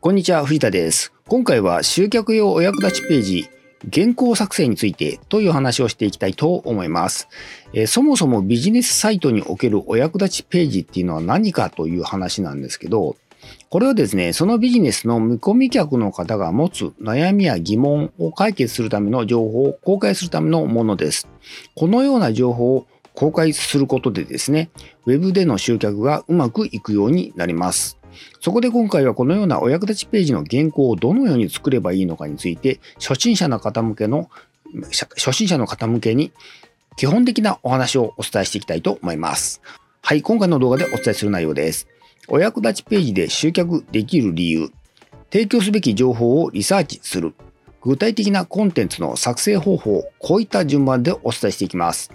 こんにちは、藤田です。今回は集客用お役立ちページ、原稿作成についてという話をしていきたいと思います。えそもそもビジネスサイトにおけるお役立ちページっていうのは何かという話なんですけど、これはですね、そのビジネスの見込み客の方が持つ悩みや疑問を解決するための情報を公開するためのものです。このような情報を公開することでですね、ウェブでの集客がうまくいくようになります。そこで今回はこのようなお役立ちページの原稿をどのように作ればいいのかについて、初心者の方向けの、初心者の方向けに基本的なお話をお伝えしていきたいと思います。はい、今回の動画でお伝えする内容です。お役立ちページで集客できる理由、提供すべき情報をリサーチする、具体的なコンテンツの作成方法、こういった順番でお伝えしていきます。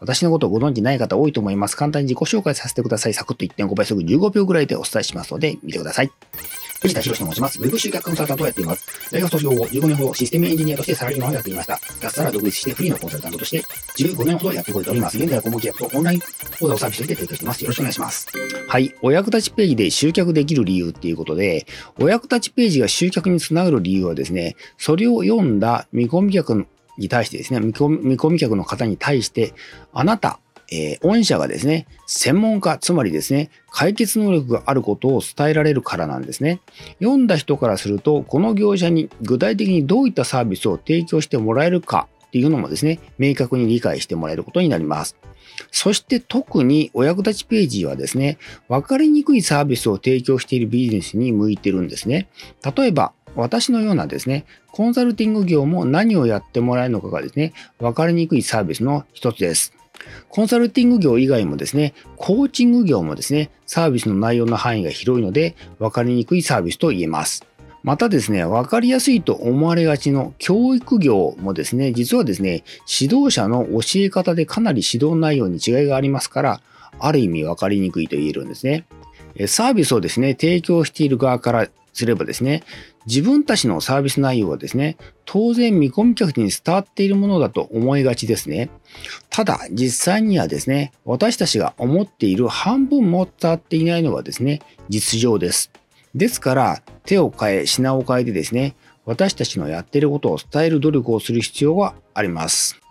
私のことをご存知ない方多いと思います。簡単に自己紹介させてください。サクッと1.5倍速15秒ぐらいでお伝えしますので、見てください。藤田博と申します。ウェブ集客コンサルタントをやっています。大学卒業後、15年ほどシステムエンジニアとしてサラリーマンをやっていました。脱サラ独立してフリーのコンサルタントとして15年ほどやってこれております。現在は顧問契約とオンライン講座をサービスして提供しています。よろしくお願いします。はい。お役立ちページで集客できる理由っていうことで、お役立ちページが集客につながる理由はですね、それを読んだ見込み客のに対してですね、見込み客の方に対して、あなた、えー御社がですね、専門家、つまりですね、解決能力があることを伝えられるからなんですね。読んだ人からすると、この業者に具体的にどういったサービスを提供してもらえるかっていうのもですね、明確に理解してもらえることになります。そして特にお役立ちページはですね、分かりにくいサービスを提供しているビジネスに向いてるんですね。例えば、私のようなですね、コンサルティング業も何をやってもらえるのかがですね、分かりにくいサービスの一つです。コンサルティング業以外もですね、コーチング業もですね、サービスの内容の範囲が広いので、分かりにくいサービスと言えます。またですね、分かりやすいと思われがちの教育業もですね、実はですね、指導者の教え方でかなり指導内容に違いがありますから、ある意味分かりにくいと言えるんですね。サービスをですね、提供している側からすればですね、自分たちのサービス内容はですね、当然見込み客に伝わっているものだと思いがちですね。ただ、実際にはですね、私たちが思っている半分も伝わっていないのはですね、実情です。ですから、手を変え、品を変えてですね、私たちのやっていることを伝える努力をする必要があります。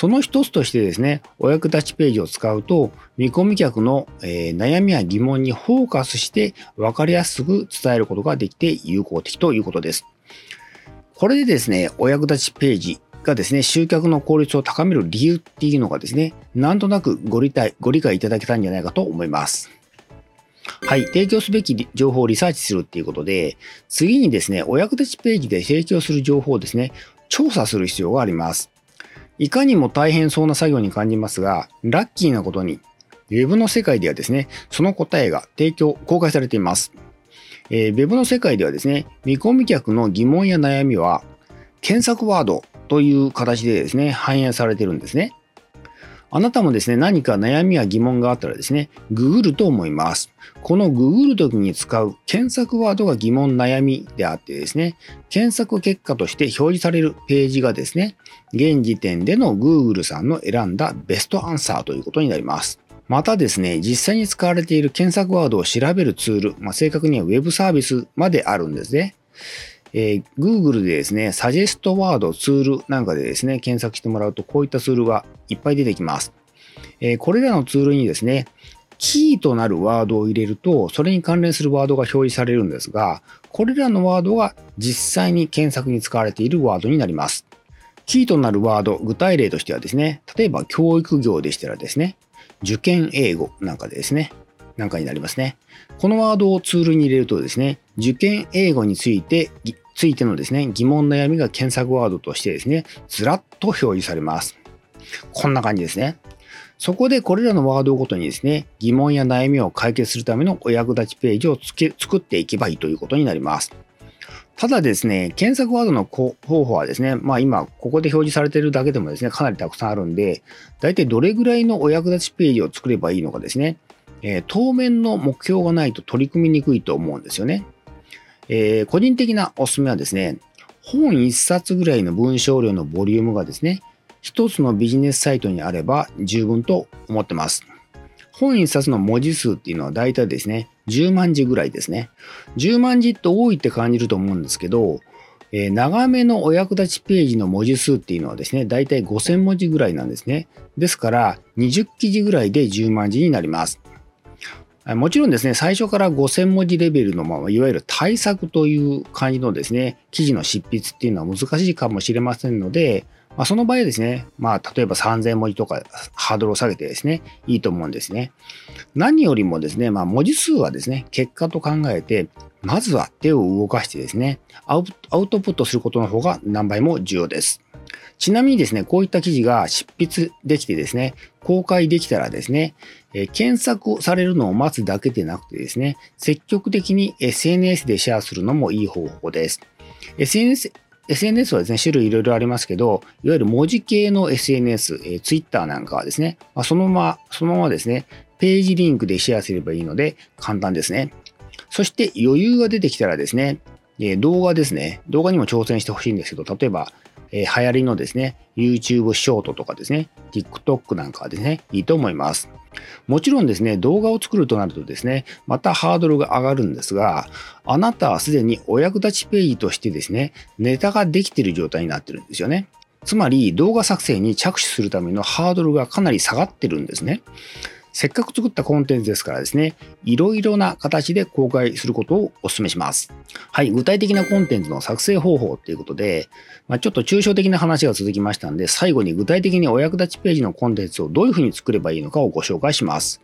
その一つとしてですね、お役立ちページを使うと、見込み客の、えー悩みや疑問にフォーカスして分かりやすく伝えることができて有効的ということです。これでですね、お役立ちページがですね、集客の効率を高める理由っていうのがですね、なんとなくご理解ご理解いただけたんじゃないかと思います。はい。提供すべき情報をリサーチするっていうことで、次にですね、お役立ちページで提供する情報をですね、調査する必要があります。いかにも大変そうな作業に感じますが、ラッキーなことに、Web の世界ではですね、その答えが提供、公開されています。えー Web の世界ではですね、見込み客の疑問や悩みは、検索ワードという形でですね、反映されてるんですね。あなたもですね、何か悩みや疑問があったらですね、ググると思います。このググるときに使う検索ワードが疑問悩みであってですね、検索結果として表示されるページがですね、現時点での Google さんの選んだベストアンサーということになります。またですね、実際に使われている検索ワードを調べるツール、まあ、正確には Web サービスまであるんですね。えー Google でですね、サジェストワードツールなんかでですね、検索してもらうとこういったツールがいっぱい出てきます。えーこれらのツールにですね、キーとなるワードを入れると、それに関連するワードが表示されるんですが、これらのワードが実際に検索に使われているワードになります。キーとなるワード、具体例としてはですね、例えば教育業でしたらですね、受験英語なんかでですね、なんかになりますね。このワードをツールに入れるとですね、受験英語について、ついてのですね、疑問悩みが検索ワードとしてですね、ずらっと表示されます。こんな感じですね。そこでこれらのワードごとにですね、疑問や悩みを解決するためのお役立ちページをつけ作っていけばいいということになります。ただですね、検索ワードの方法はですね、まあ今、ここで表示されているだけでもですね、かなりたくさんあるんで、大体どれぐらいのお役立ちページを作ればいいのかですね、えー当面の目標がないと取り組みにくいと思うんですよね。えー個人的なおすすめはですね、本1冊ぐらいの文章量のボリュームがですね、一つのビジネスサイトにあれば十分と思ってます。本1冊の文字数っていうのは大体ですね、10万字ぐらいですね。10万字って多いって感じると思うんですけど、えー、長めのお役立ちページの文字数っていうのはですね、だいたい5000文字ぐらいなんですね。ですから、20記事ぐらいで10万字になります。もちろんですね、最初から5000文字レベルの、まあ、いわゆる対策という感じのですね、記事の執筆っていうのは難しいかもしれませんので、まあ、その場合ですね、まあ、例えば3000文字とかハードルを下げてですね、いいと思うんですね。何よりもですね、まあ、文字数はですね、結果と考えて、まずは手を動かしてですね、アウトプットすることの方が何倍も重要です。ちなみにですね、こういった記事が執筆できてですね、公開できたらですね、え検索されるのを待つだけでなくてですね、積極的に SNS でシェアするのもいい方法です。SNS, SNS はですね、種類いろいろありますけど、いわゆる文字系の SNS、えー、Twitter なんかはですね、まあ、そのまま、そのままですね、ページリンクでシェアすればいいので簡単ですね。そして余裕が出てきたらですね、えー、動画ですね、動画にも挑戦してほしいんですけど、例えば、えー、流行りのですね、YouTube ショートとかですね、TikTok なんかはですね、いいと思います。もちろんですね、動画を作るとなるとですね、またハードルが上がるんですが、あなたはすでにお役立ちページとしてですね、ネタができている状態になってるんですよね。つまり動画作成に着手するためのハードルがかなり下がってるんですね。せっかく作ったコンテンツですからですね、いろいろな形で公開することをお勧めします。はい、具体的なコンテンツの作成方法ということで、まあ、ちょっと抽象的な話が続きましたんで、最後に具体的にお役立ちページのコンテンツをどういうふうに作ればいいのかをご紹介します。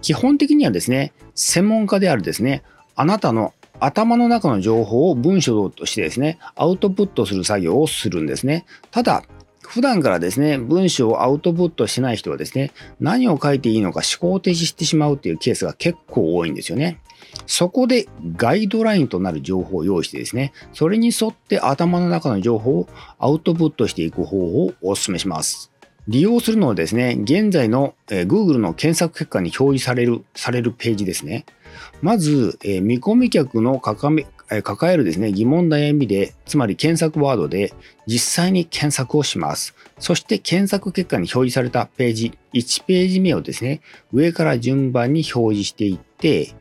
基本的にはですね、専門家であるですね、あなたの頭の中の情報を文章としてですね、アウトプットする作業をするんですね。ただ、普段からですね、文章をアウトプットしない人はですね、何を書いていいのか思考停止してしまうっていうケースが結構多いんですよね。そこでガイドラインとなる情報を用意してですね、それに沿って頭の中の情報をアウトプットしていく方法をお勧めします。利用するのはですね、現在の、え Google の検索結果に表示される、されるページですね。まず、え見込み客の抱えるですね、疑問悩みで、つまり検索ワードで実際に検索をします。そして検索結果に表示されたページ、1ページ目をですね、上から順番に表示していって、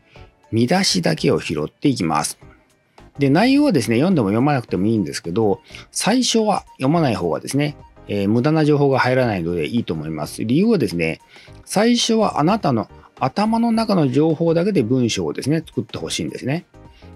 見出しだけを拾っていきます。で、内容はですね、読んでも読まなくてもいいんですけど、最初は読まない方がですね、えー、無駄な情報が入らないのでいいと思います。理由はですね、最初はあなたの頭の中の情報だけで文章をですね、作ってほしいんですね。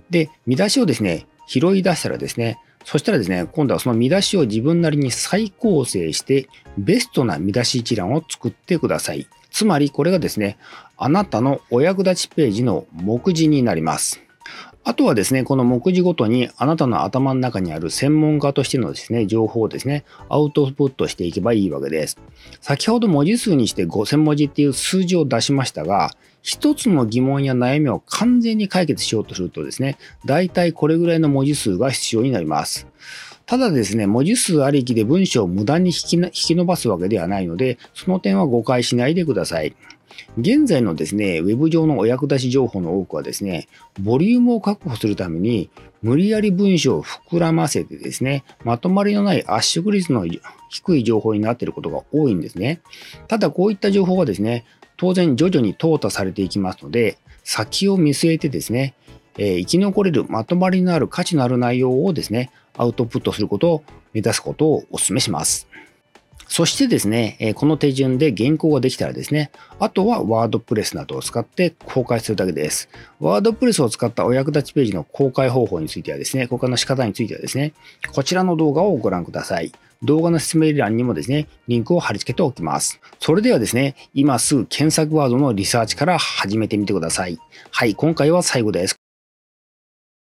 で、見出しをですね、拾い出したらですね、そしたらですね、今度はその見出しを自分なりに再構成して、ベストな見出し一覧を作ってください。つまりこれがですね、あなたのお役立ちページの目次になります。あとはですね、この目次ごとにあなたの頭の中にある専門家としてのですね、情報をですね、アウトプットしていけばいいわけです。先ほど文字数にして5000文字っていう数字を出しましたが、一つの疑問や悩みを完全に解決しようとするとですね、大体これぐらいの文字数が必要になります。ただですね、文字数ありきで文章を無駄に引き引き伸ばすわけではないので、その点は誤解しないでください。現在のですね、ウェブ上のお役立ち情報の多くはですね、ボリュームを確保するために、無理やり文章を膨らませてですね、まとまりのない圧縮率の低い情報になっていることが多いんですね。ただこういった情報はですね、当然徐々に淘汰されていきますので、先を見据えてですね、えー、生き残れるまとまりのある価値のある内容をですね、アウトプットすることを目指すことをお勧めします。そしてですね、この手順で原稿ができたらですね、あとはワードプレスなどを使って公開するだけです。ワードプレスを使ったお役立ちページの公開方法についてはですね、公開の仕方についてはですね、こちらの動画をご覧ください。動画の説明欄にもですね、リンクを貼り付けておきます。それではですね、今すぐ検索ワードのリサーチから始めてみてください。はい、今回は最後です。